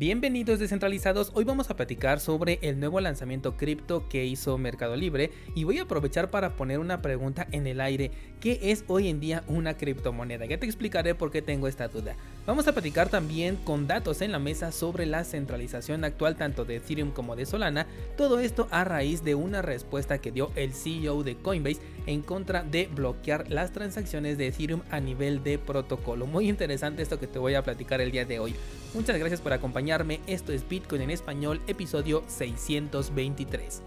Bienvenidos descentralizados, hoy vamos a platicar sobre el nuevo lanzamiento cripto que hizo Mercado Libre y voy a aprovechar para poner una pregunta en el aire, ¿qué es hoy en día una criptomoneda? Ya te explicaré por qué tengo esta duda. Vamos a platicar también con datos en la mesa sobre la centralización actual tanto de Ethereum como de Solana, todo esto a raíz de una respuesta que dio el CEO de Coinbase en contra de bloquear las transacciones de Ethereum a nivel de protocolo. Muy interesante esto que te voy a platicar el día de hoy. Muchas gracias por acompañarme, esto es Bitcoin en español, episodio 623.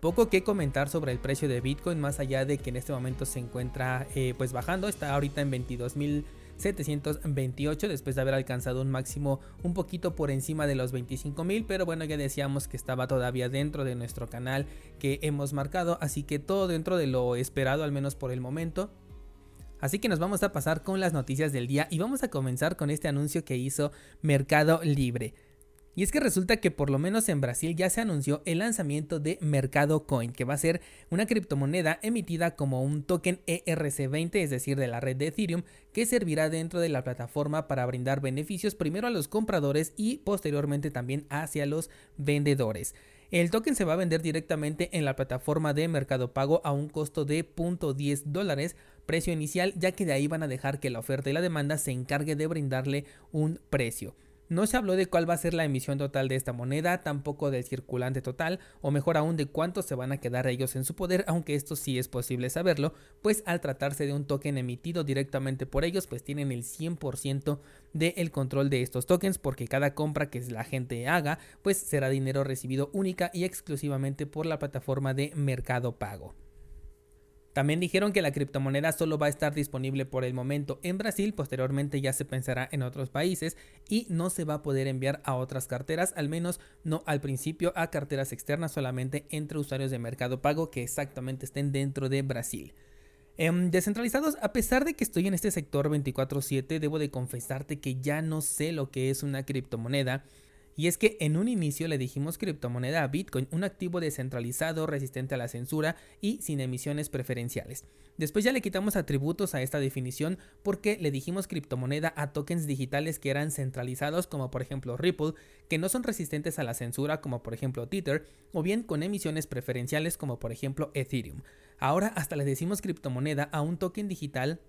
Poco que comentar sobre el precio de Bitcoin más allá de que en este momento se encuentra eh, pues bajando, está ahorita en 22.728 después de haber alcanzado un máximo un poquito por encima de los 25.000 pero bueno ya decíamos que estaba todavía dentro de nuestro canal que hemos marcado así que todo dentro de lo esperado al menos por el momento Así que nos vamos a pasar con las noticias del día y vamos a comenzar con este anuncio que hizo Mercado Libre. Y es que resulta que por lo menos en Brasil ya se anunció el lanzamiento de Mercado Coin, que va a ser una criptomoneda emitida como un token ERC20, es decir, de la red de Ethereum, que servirá dentro de la plataforma para brindar beneficios primero a los compradores y posteriormente también hacia los vendedores. El token se va a vender directamente en la plataforma de Mercado Pago a un costo de 0.10 dólares, precio inicial, ya que de ahí van a dejar que la oferta y la demanda se encargue de brindarle un precio. No se habló de cuál va a ser la emisión total de esta moneda, tampoco del circulante total, o mejor aún de cuántos se van a quedar ellos en su poder, aunque esto sí es posible saberlo, pues al tratarse de un token emitido directamente por ellos, pues tienen el 100% del control de estos tokens, porque cada compra que la gente haga, pues será dinero recibido única y exclusivamente por la plataforma de Mercado Pago. También dijeron que la criptomoneda solo va a estar disponible por el momento en Brasil, posteriormente ya se pensará en otros países y no se va a poder enviar a otras carteras, al menos no al principio a carteras externas, solamente entre usuarios de mercado pago que exactamente estén dentro de Brasil. Em, descentralizados, a pesar de que estoy en este sector 24/7, debo de confesarte que ya no sé lo que es una criptomoneda y es que en un inicio le dijimos criptomoneda a Bitcoin, un activo descentralizado, resistente a la censura y sin emisiones preferenciales. Después ya le quitamos atributos a esta definición porque le dijimos criptomoneda a tokens digitales que eran centralizados como por ejemplo Ripple, que no son resistentes a la censura como por ejemplo Tether, o bien con emisiones preferenciales como por ejemplo Ethereum. Ahora hasta le decimos criptomoneda a un token digital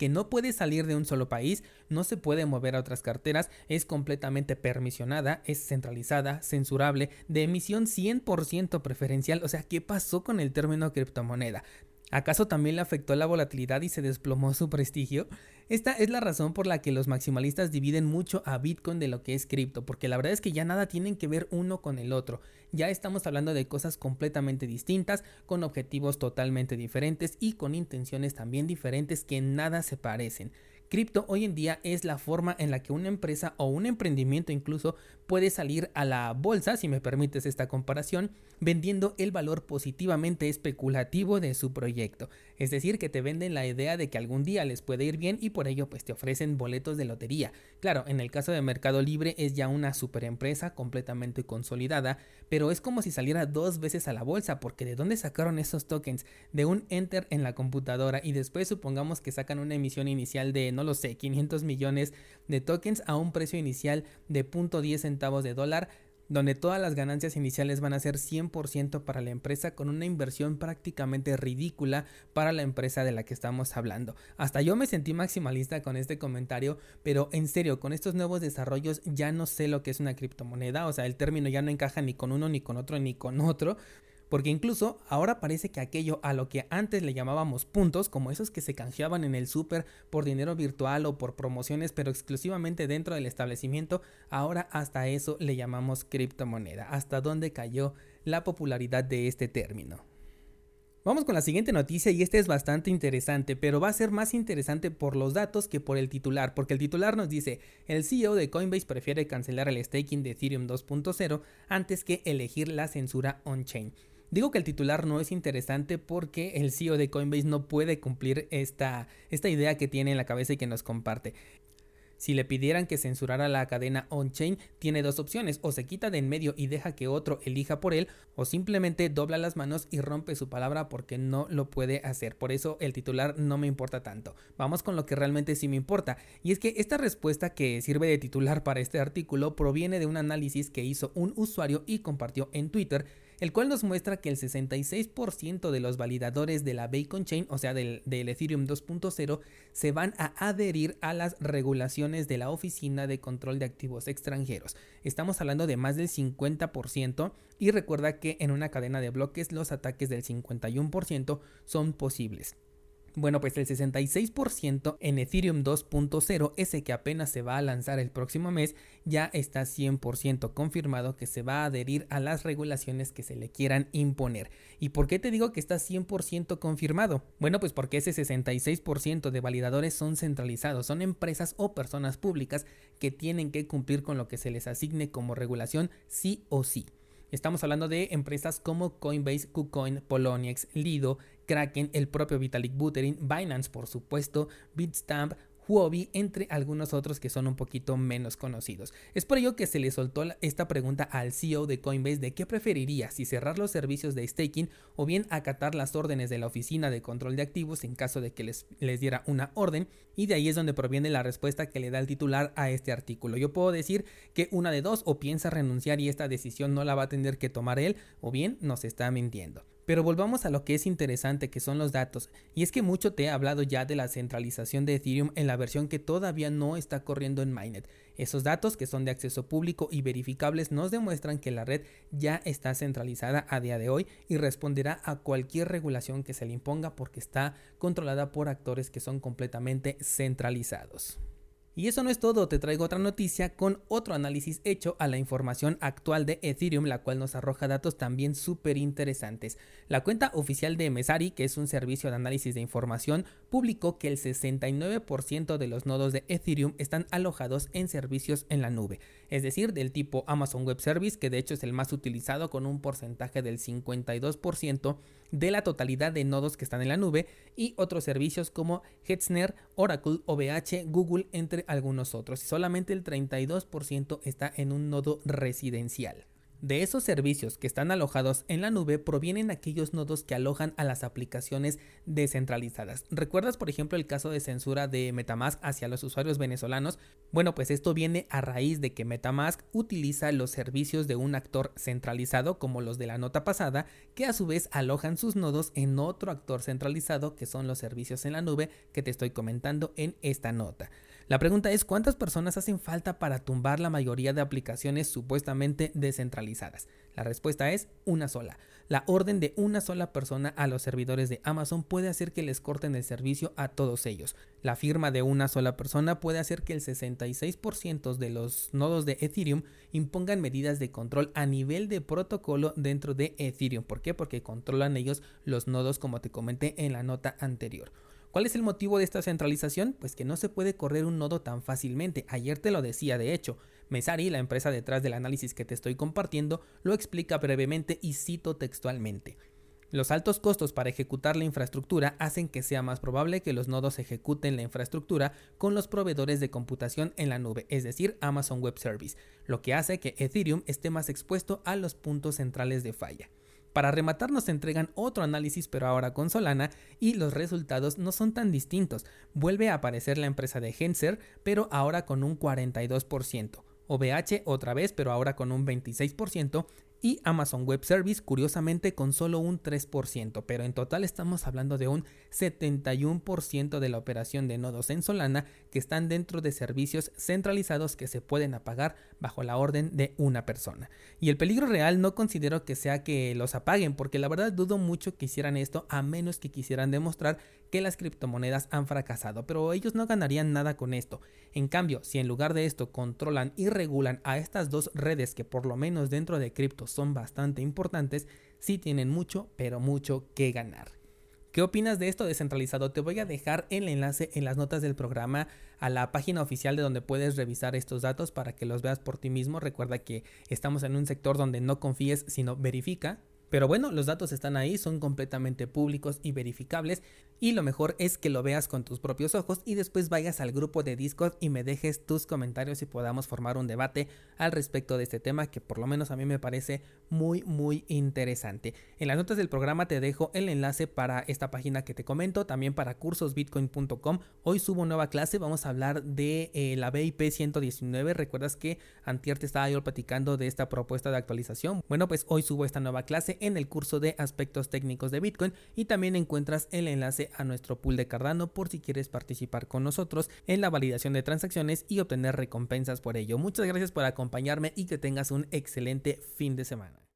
que no puede salir de un solo país, no se puede mover a otras carteras, es completamente permisionada, es centralizada, censurable, de emisión 100% preferencial. O sea, ¿qué pasó con el término criptomoneda? ¿Acaso también le afectó la volatilidad y se desplomó su prestigio? Esta es la razón por la que los maximalistas dividen mucho a Bitcoin de lo que es cripto, porque la verdad es que ya nada tienen que ver uno con el otro. Ya estamos hablando de cosas completamente distintas, con objetivos totalmente diferentes y con intenciones también diferentes que nada se parecen. Cripto hoy en día es la forma en la que una empresa o un emprendimiento incluso puede salir a la bolsa, si me permites esta comparación, vendiendo el valor positivamente especulativo de su proyecto. Es decir, que te venden la idea de que algún día les puede ir bien y por ello pues te ofrecen boletos de lotería. Claro, en el caso de Mercado Libre es ya una super empresa completamente consolidada, pero es como si saliera dos veces a la bolsa, porque ¿de dónde sacaron esos tokens? De un enter en la computadora y después supongamos que sacan una emisión inicial de no lo sé, 500 millones de tokens a un precio inicial de 0.10 centavos de dólar donde todas las ganancias iniciales van a ser 100% para la empresa con una inversión prácticamente ridícula para la empresa de la que estamos hablando. Hasta yo me sentí maximalista con este comentario, pero en serio, con estos nuevos desarrollos ya no sé lo que es una criptomoneda, o sea, el término ya no encaja ni con uno, ni con otro, ni con otro porque incluso ahora parece que aquello a lo que antes le llamábamos puntos, como esos que se canjeaban en el súper por dinero virtual o por promociones, pero exclusivamente dentro del establecimiento, ahora hasta eso le llamamos criptomoneda. ¿Hasta dónde cayó la popularidad de este término? Vamos con la siguiente noticia y esta es bastante interesante, pero va a ser más interesante por los datos que por el titular, porque el titular nos dice, el CEO de Coinbase prefiere cancelar el staking de Ethereum 2.0 antes que elegir la censura on-chain. Digo que el titular no es interesante porque el CEO de Coinbase no puede cumplir esta, esta idea que tiene en la cabeza y que nos comparte. Si le pidieran que censurara la cadena on-chain, tiene dos opciones, o se quita de en medio y deja que otro elija por él, o simplemente dobla las manos y rompe su palabra porque no lo puede hacer. Por eso el titular no me importa tanto. Vamos con lo que realmente sí me importa, y es que esta respuesta que sirve de titular para este artículo proviene de un análisis que hizo un usuario y compartió en Twitter el cual nos muestra que el 66% de los validadores de la Bacon Chain, o sea, del, Ethereum 2.0, se van a adherir a las regulaciones de la Oficina de Control de Activos Extranjeros. Estamos hablando de más del 50% y recuerda que en una cadena de bloques los ataques del 51% son posibles. Bueno, pues el 66% en Ethereum 2.0, ese que apenas se va a lanzar el próximo mes, ya está 100% confirmado que se va a adherir a las regulaciones que se le quieran imponer. ¿Y por qué te digo que está 100% confirmado? Bueno, pues porque ese 66% de validadores son centralizados, son empresas o personas públicas que tienen que cumplir con lo que se les asigne como regulación sí o sí. Estamos hablando de empresas como Coinbase, KuCoin, Poloniex, Lido, Kraken, el propio Vitalik Buterin, Binance por supuesto, Bitstamp, Huobi, entre algunos otros que son un poquito menos conocidos. Es por ello que se le soltó esta pregunta al CEO de Coinbase de qué preferiría, si cerrar los servicios de staking o bien acatar las órdenes de la Oficina de Control de Activos en caso de que les, les diera una orden, y de ahí es donde proviene la respuesta que le da el titular a este artículo. Yo puedo decir que una de dos o piensa renunciar y esta decisión no la va a tener que tomar él, o bien nos está mintiendo. Pero volvamos a lo que es interesante, que son los datos. Y es que mucho te he hablado ya de la centralización de Ethereum en la versión que todavía no está corriendo en Mainnet. Esos datos, que son de acceso público y verificables, nos demuestran que la red ya está centralizada a día de hoy y responderá a cualquier regulación que se le imponga porque está controlada por actores que son completamente centralizados. Y eso no es todo, te traigo otra noticia con otro análisis hecho a la información actual de Ethereum, la cual nos arroja datos también súper interesantes. La cuenta oficial de Mesari, que es un servicio de análisis de información, publicó que el 69% de los nodos de Ethereum están alojados en servicios en la nube, es decir, del tipo Amazon Web Service, que de hecho es el más utilizado con un porcentaje del 52% de la totalidad de nodos que están en la nube, y otros servicios como Hetzner, Oracle, OVH, Google, entre algunos otros solamente el 32% está en un nodo residencial. De esos servicios que están alojados en la nube provienen aquellos nodos que alojan a las aplicaciones descentralizadas. ¿Recuerdas por ejemplo el caso de censura de Metamask hacia los usuarios venezolanos? Bueno, pues esto viene a raíz de que Metamask utiliza los servicios de un actor centralizado como los de la nota pasada, que a su vez alojan sus nodos en otro actor centralizado que son los servicios en la nube que te estoy comentando en esta nota. La pregunta es cuántas personas hacen falta para tumbar la mayoría de aplicaciones supuestamente descentralizadas. La respuesta es una sola. La orden de una sola persona a los servidores de Amazon puede hacer que les corten el servicio a todos ellos. La firma de una sola persona puede hacer que el 66% de los nodos de Ethereum impongan medidas de control a nivel de protocolo dentro de Ethereum. ¿Por qué? Porque controlan ellos los nodos como te comenté en la nota anterior. ¿Cuál es el motivo de esta centralización? Pues que no se puede correr un nodo tan fácilmente. Ayer te lo decía, de hecho. Mesari, la empresa detrás del análisis que te estoy compartiendo, lo explica brevemente y cito textualmente. Los altos costos para ejecutar la infraestructura hacen que sea más probable que los nodos ejecuten la infraestructura con los proveedores de computación en la nube, es decir, Amazon Web Service, lo que hace que Ethereum esté más expuesto a los puntos centrales de falla. Para rematar nos entregan otro análisis pero ahora con Solana y los resultados no son tan distintos. Vuelve a aparecer la empresa de Genser pero ahora con un 42%. OVH otra vez pero ahora con un 26% y Amazon Web Service curiosamente con solo un 3%, pero en total estamos hablando de un 71% de la operación de nodos en Solana que están dentro de servicios centralizados que se pueden apagar bajo la orden de una persona. Y el peligro real no considero que sea que los apaguen, porque la verdad dudo mucho que hicieran esto a menos que quisieran demostrar que las criptomonedas han fracasado, pero ellos no ganarían nada con esto. En cambio, si en lugar de esto controlan y regulan a estas dos redes que por lo menos dentro de cripto son bastante importantes, sí tienen mucho, pero mucho que ganar. ¿Qué opinas de esto descentralizado? Te voy a dejar el enlace en las notas del programa a la página oficial de donde puedes revisar estos datos para que los veas por ti mismo. Recuerda que estamos en un sector donde no confíes, sino verifica Pero bueno, los datos están ahí, son completamente públicos y verificables y lo mejor es que lo veas con tus propios ojos y después vayas al grupo de Discord y me dejes tus comentarios y podamos formar un debate al respecto de este tema que por lo menos a mí me parece muy muy interesante. En las notas del programa te dejo el enlace para esta página que te comento, también para cursosbitcoin.com. Hoy subo nueva clase, vamos a hablar de eh, la BIP 119. Recuerdas que antier te estaba yo platicando de esta propuesta de actualización. Bueno, pues hoy subo esta nueva clase en el curso de aspectos técnicos de Bitcoin y también encuentras el enlace a nuestro pool de Cardano por si quieres participar con nosotros en la validación de transacciones y obtener recompensas por ello. Muchas gracias por acompañarme y que tengas un excelente fin de semana.